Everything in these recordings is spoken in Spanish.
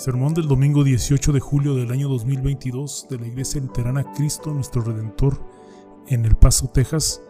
Sermón del domingo 18 de julio del año 2022 de la Iglesia Luterana Cristo Nuestro Redentor en El Paso, Texas,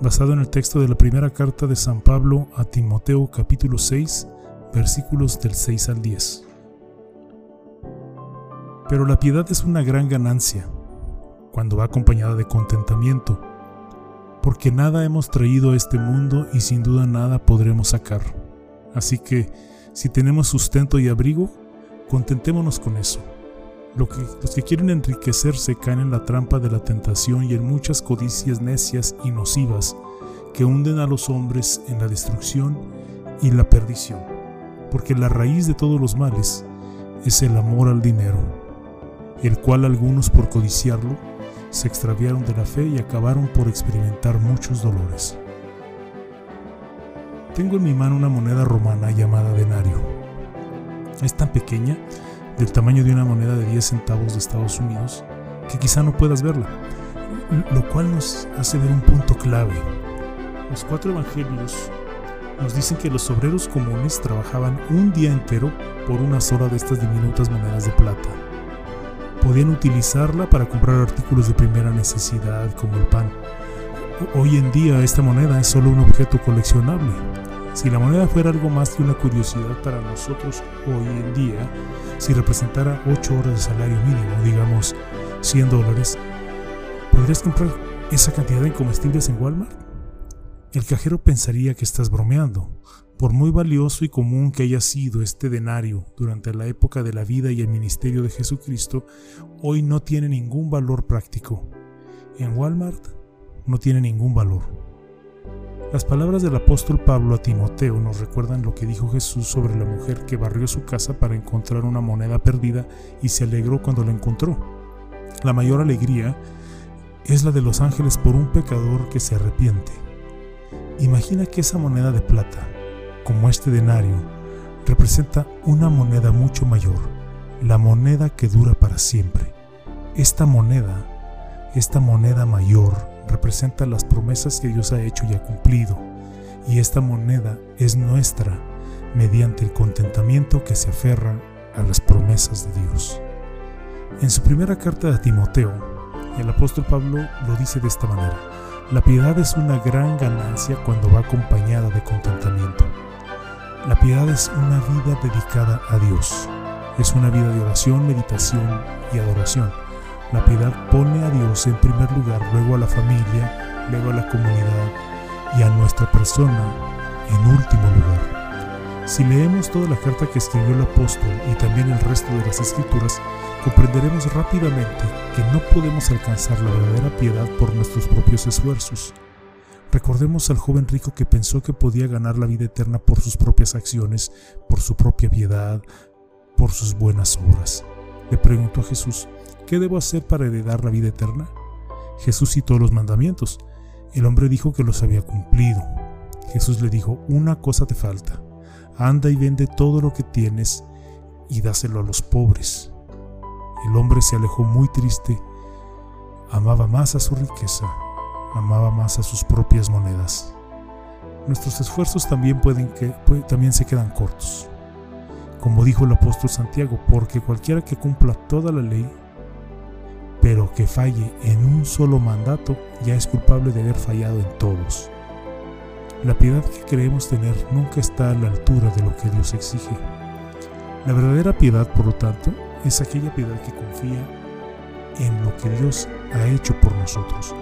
basado en el texto de la primera carta de San Pablo a Timoteo capítulo 6, versículos del 6 al 10. Pero la piedad es una gran ganancia cuando va acompañada de contentamiento, porque nada hemos traído a este mundo y sin duda nada podremos sacar. Así que, si tenemos sustento y abrigo, Contentémonos con eso. los que quieren enriquecerse caen en la trampa de la tentación y en muchas codicias necias y nocivas que hunden a los hombres en la destrucción y la perdición, porque la raíz de todos los males es el amor al dinero, el cual algunos por codiciarlo se extraviaron de la fe y acabaron por experimentar muchos dolores. Tengo en mi mano una moneda romana llamada denario es tan pequeña, del tamaño de una moneda de 10 centavos de Estados Unidos, que quizá no puedas verla, lo cual nos hace ver un punto clave. Los cuatro evangelios nos dicen que los obreros comunes trabajaban un día entero por una sola de estas diminutas monedas de plata. Podían utilizarla para comprar artículos de primera necesidad como el pan. Hoy en día esta moneda es solo un objeto coleccionable, si la moneda fuera algo más que una curiosidad para nosotros hoy en día, si representara 8 horas de salario mínimo, digamos 100 dólares, ¿podrías comprar esa cantidad de comestibles en Walmart? El cajero pensaría que estás bromeando. Por muy valioso y común que haya sido este denario durante la época de la vida y el ministerio de Jesucristo, hoy no tiene ningún valor práctico. En Walmart no tiene ningún valor. Las palabras del apóstol Pablo a Timoteo nos recuerdan lo que dijo Jesús sobre la mujer que barrió su casa para encontrar una moneda perdida y se alegró cuando la encontró. La mayor alegría es la de los ángeles por un pecador que se arrepiente. Imagina que esa moneda de plata, como este denario, representa una moneda mucho mayor, la moneda que dura para siempre. Esta moneda, esta moneda mayor, representa las promesas que Dios ha hecho y ha cumplido, y esta moneda es nuestra mediante el contentamiento que se aferra a las promesas de Dios. En su primera carta a Timoteo, el apóstol Pablo lo dice de esta manera, la piedad es una gran ganancia cuando va acompañada de contentamiento. La piedad es una vida dedicada a Dios, es una vida de oración, meditación y adoración la piedad pone a Dios en primer lugar, luego a la familia, luego a la comunidad y a nuestra persona en último lugar. Si leemos toda la carta que escribió el apóstol y también el resto de las escrituras, comprenderemos rápidamente que no podemos alcanzar la verdadera piedad por nuestros propios esfuerzos. Recordemos al joven rico que pensó que podía ganar la vida eterna por sus propias acciones, por su propia piedad, por sus buenas obras. Le preguntó a Jesús, ¿qué debo hacer para heredar la vida eterna? Jesús citó los mandamientos. El hombre dijo que los había cumplido. Jesús le dijo, una cosa te falta. Anda y vende todo lo que tienes y dáselo a los pobres. El hombre se alejó muy triste. Amaba más a su riqueza, amaba más a sus propias monedas. Nuestros esfuerzos también, pueden que, también se quedan cortos. Como dijo el apóstol Santiago, porque cualquiera que cumpla toda la ley pero que falle en un solo mandato ya es culpable de haber fallado en todos. La piedad que creemos tener nunca está a la altura de lo que Dios exige. La verdadera piedad, por lo tanto, es aquella piedad que confía en lo que Dios ha hecho por nosotros.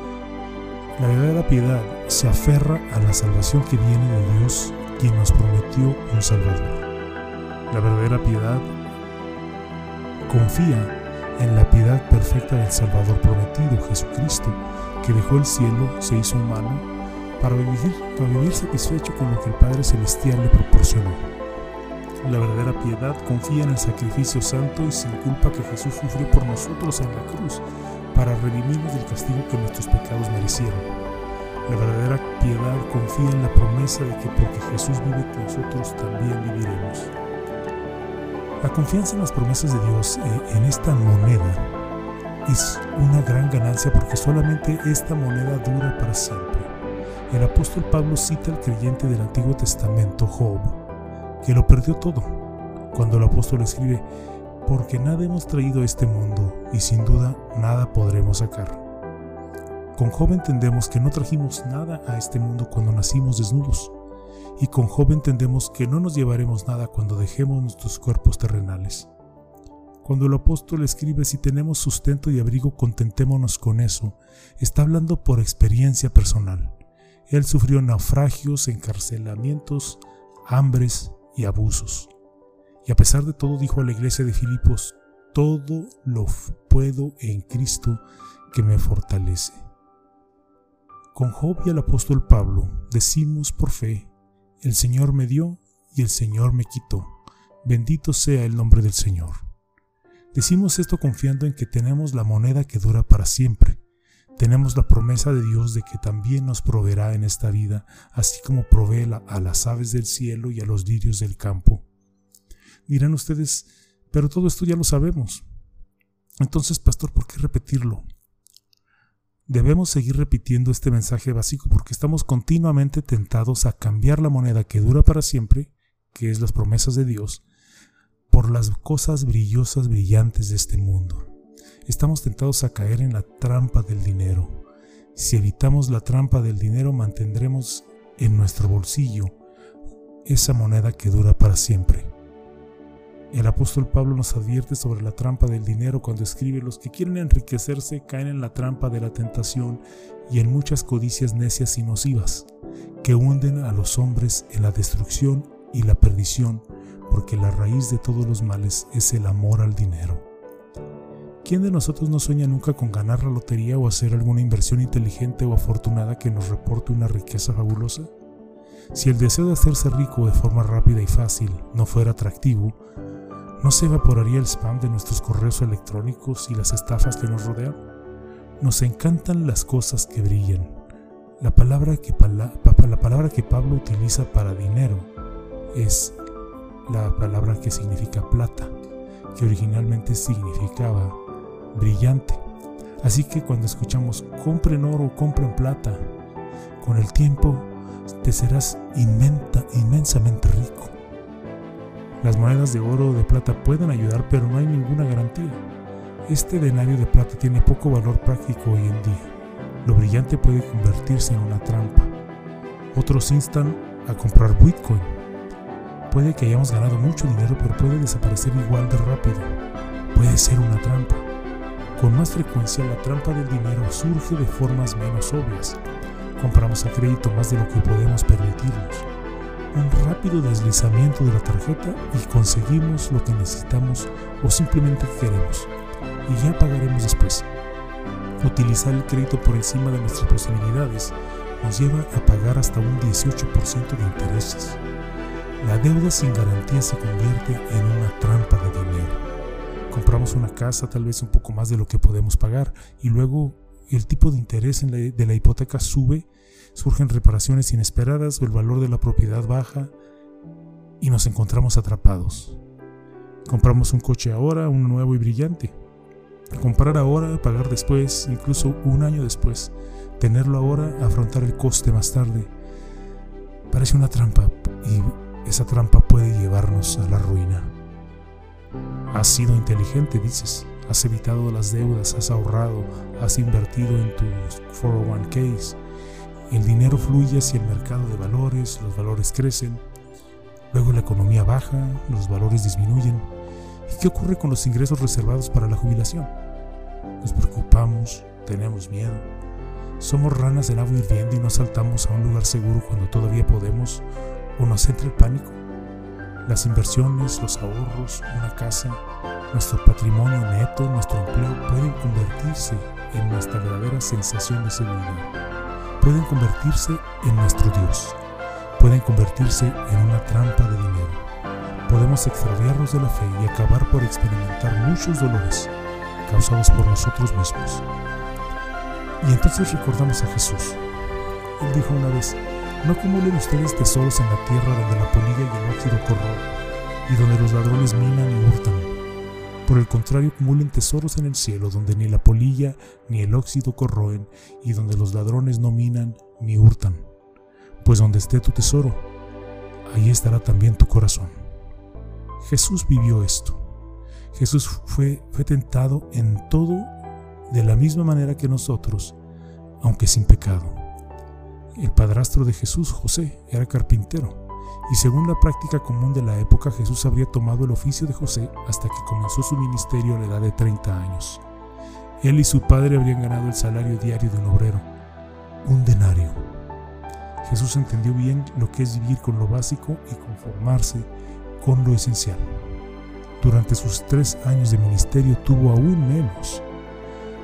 La verdadera piedad se aferra a la salvación que viene de Dios, quien nos prometió un Salvador. La verdadera piedad confía en la piedad perfecta del Salvador prometido, Jesucristo, que dejó el cielo, se hizo humano, para vivir, para vivir satisfecho con lo que el Padre Celestial le proporcionó. La verdadera piedad confía en el sacrificio santo y sin culpa que Jesús sufrió por nosotros en la cruz, para redimirnos del castigo que nuestros pecados merecieron. La verdadera piedad confía en la promesa de que porque Jesús vive, nosotros también viviremos. La confianza en las promesas de Dios eh, en esta moneda es una gran ganancia porque solamente esta moneda dura para siempre. El apóstol Pablo cita al creyente del Antiguo Testamento, Job, que lo perdió todo. Cuando el apóstol escribe, porque nada hemos traído a este mundo y sin duda nada podremos sacar. Con joven entendemos que no trajimos nada a este mundo cuando nacimos desnudos, y con joven entendemos que no nos llevaremos nada cuando dejemos nuestros cuerpos terrenales. Cuando el apóstol escribe si tenemos sustento y abrigo, contentémonos con eso, está hablando por experiencia personal. Él sufrió naufragios, encarcelamientos, hambres y abusos. Y a pesar de todo dijo a la iglesia de Filipos, todo lo puedo en Cristo que me fortalece. Con Job y el apóstol Pablo decimos por fe, el Señor me dio y el Señor me quitó. Bendito sea el nombre del Señor. Decimos esto confiando en que tenemos la moneda que dura para siempre. Tenemos la promesa de Dios de que también nos proveerá en esta vida, así como provee a las aves del cielo y a los lirios del campo. Dirán ustedes, pero todo esto ya lo sabemos. Entonces, pastor, ¿por qué repetirlo? Debemos seguir repitiendo este mensaje básico porque estamos continuamente tentados a cambiar la moneda que dura para siempre, que es las promesas de Dios, por las cosas brillosas, brillantes de este mundo. Estamos tentados a caer en la trampa del dinero. Si evitamos la trampa del dinero, mantendremos en nuestro bolsillo esa moneda que dura para siempre. El apóstol Pablo nos advierte sobre la trampa del dinero cuando escribe, los que quieren enriquecerse caen en la trampa de la tentación y en muchas codicias necias y nocivas, que hunden a los hombres en la destrucción y la perdición, porque la raíz de todos los males es el amor al dinero. ¿Quién de nosotros no sueña nunca con ganar la lotería o hacer alguna inversión inteligente o afortunada que nos reporte una riqueza fabulosa? Si el deseo de hacerse rico de forma rápida y fácil no fuera atractivo, ¿no se evaporaría el spam de nuestros correos electrónicos y las estafas que nos rodean? Nos encantan las cosas que brillan. La palabra que, Pablo utiliza para dinero es la palabra que significa plata, que originalmente significaba brillante. Así que cuando escuchamos compren oro, compren plata, con el tiempo te serás inmensamente rico. Las monedas de oro o de plata pueden ayudar, pero no hay ninguna garantía. Este denario de plata tiene poco valor práctico hoy en día. Lo brillante puede convertirse en una trampa. Otros instan a comprar Bitcoin, Puede que hayamos ganado mucho dinero, pero puede desaparecer igual de rápido. Puede ser una trampa. Con más frecuencia, la trampa del dinero surge de formas menos obvias. Compramos a crédito más de lo que podemos permitirnos. Un rápido deslizamiento de la tarjeta y conseguimos lo que necesitamos o simplemente queremos. Y ya pagaremos después. Utilizar el crédito por encima de nuestras posibilidades nos lleva a pagar hasta un 18% de intereses. La deuda sin garantía se convierte en una trampa de dinero. Compramos una casa tal vez un poco más de lo que podemos pagar y luego el tipo de interés de la hipoteca sube, surgen reparaciones inesperadas o el valor de la propiedad baja y nos encontramos atrapados. Compramos un coche ahora, uno nuevo y brillante. Comprar ahora, pagar después, incluso un año después. Tenerlo ahora, afrontar el coste más tarde. Parece una trampa y esa trampa puede llevarnos a la ruina. Has sido inteligente, dices. Has evitado las deudas, has ahorrado, has invertido en tus 401ks. El dinero fluye hacia el mercado de valores, los valores crecen. Luego la economía baja, los valores disminuyen. ¿Y qué ocurre con los ingresos reservados para la jubilación? Nos preocupamos, tenemos miedo. Somos ranas en agua hirviendo y no saltamos a un lugar seguro cuando todavía podemos o nos entra el pánico. Las inversiones, los ahorros, una casa, nuestro patrimonio neto, nuestro empleo pueden convertirse en nuestra verdadera sensación de seguridad. Pueden convertirse en nuestro Dios. Pueden convertirse en una trampa de dinero. Podemos extraviarnos de la fe y acabar por experimentar muchos dolores causados por nosotros mismos. Y entonces recordamos a Jesús. Él dijo una vez, no acumulen ustedes tesoros en la tierra donde la polilla y el óxido corroen, y donde los ladrones minan y hurtan. Por el contrario, acumulen tesoros en el cielo, donde ni la polilla ni el óxido corroen, y donde los ladrones no minan ni hurtan. Pues donde esté tu tesoro, ahí estará también tu corazón. Jesús vivió esto. Jesús fue, fue tentado en todo de la misma manera que nosotros, aunque sin pecado. El padrastro de Jesús, José, era carpintero, y según la práctica común de la época, Jesús habría tomado el oficio de José hasta que comenzó su ministerio a la edad de 30 años. Él y su padre habrían ganado el salario diario de un obrero, un denario. Jesús entendió bien lo que es vivir con lo básico y conformarse con lo esencial. Durante sus tres años de ministerio tuvo aún menos.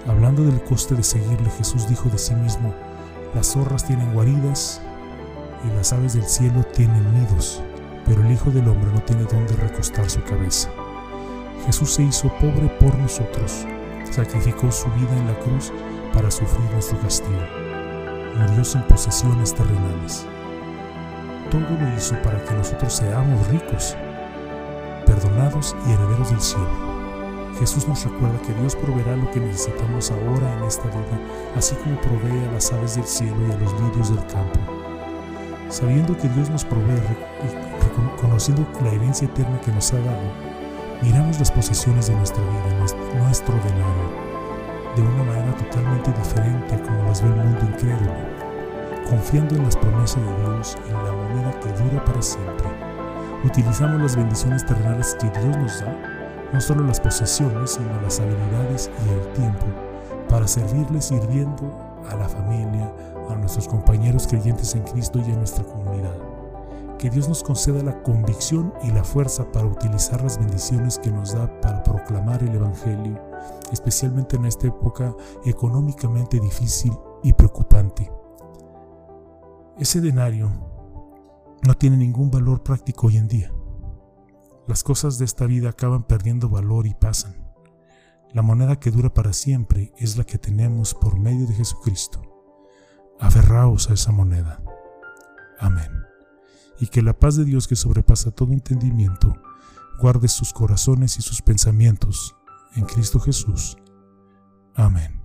Hablando del coste de seguirle, Jesús dijo de sí mismo, las zorras tienen guaridas y las aves del cielo tienen nidos, pero el Hijo del Hombre no tiene dónde recostar su cabeza. Jesús se hizo pobre por nosotros, sacrificó su vida en la cruz para sufrir nuestro castigo. Murió sin posesiones terrenales. Todo lo hizo para que nosotros seamos ricos, perdonados y herederos del cielo. Jesús nos recuerda que Dios proveerá lo que necesitamos ahora en esta vida, así como provee a las aves del cielo y a los lirios del campo. Sabiendo que Dios nos provee y reconociendo la herencia eterna que nos ha dado, miramos las posesiones de nuestra vida, nuestro denario, de una manera totalmente diferente a como las ve el mundo incrédulo, confiando en las promesas de Dios, en la moneda que dura para siempre. Utilizamos las bendiciones terrenales que Dios nos da, no solo las posesiones, sino las habilidades y el tiempo, para servirle sirviendo a la familia, a nuestros compañeros creyentes en Cristo y a nuestra comunidad. Que Dios nos conceda la convicción y la fuerza para utilizar las bendiciones que nos da para proclamar el Evangelio, especialmente en esta época económicamente difícil y preocupante. Ese denario no tiene ningún valor práctico hoy en día. Las cosas de esta vida acaban perdiendo valor y pasan. La moneda que dura para siempre es la que tenemos por medio de Jesucristo. Aferraos a esa moneda. Amén y que la paz de Dios que sobrepasa todo entendimiento guarde sus corazones y sus pensamientos en Cristo Jesús. Amén.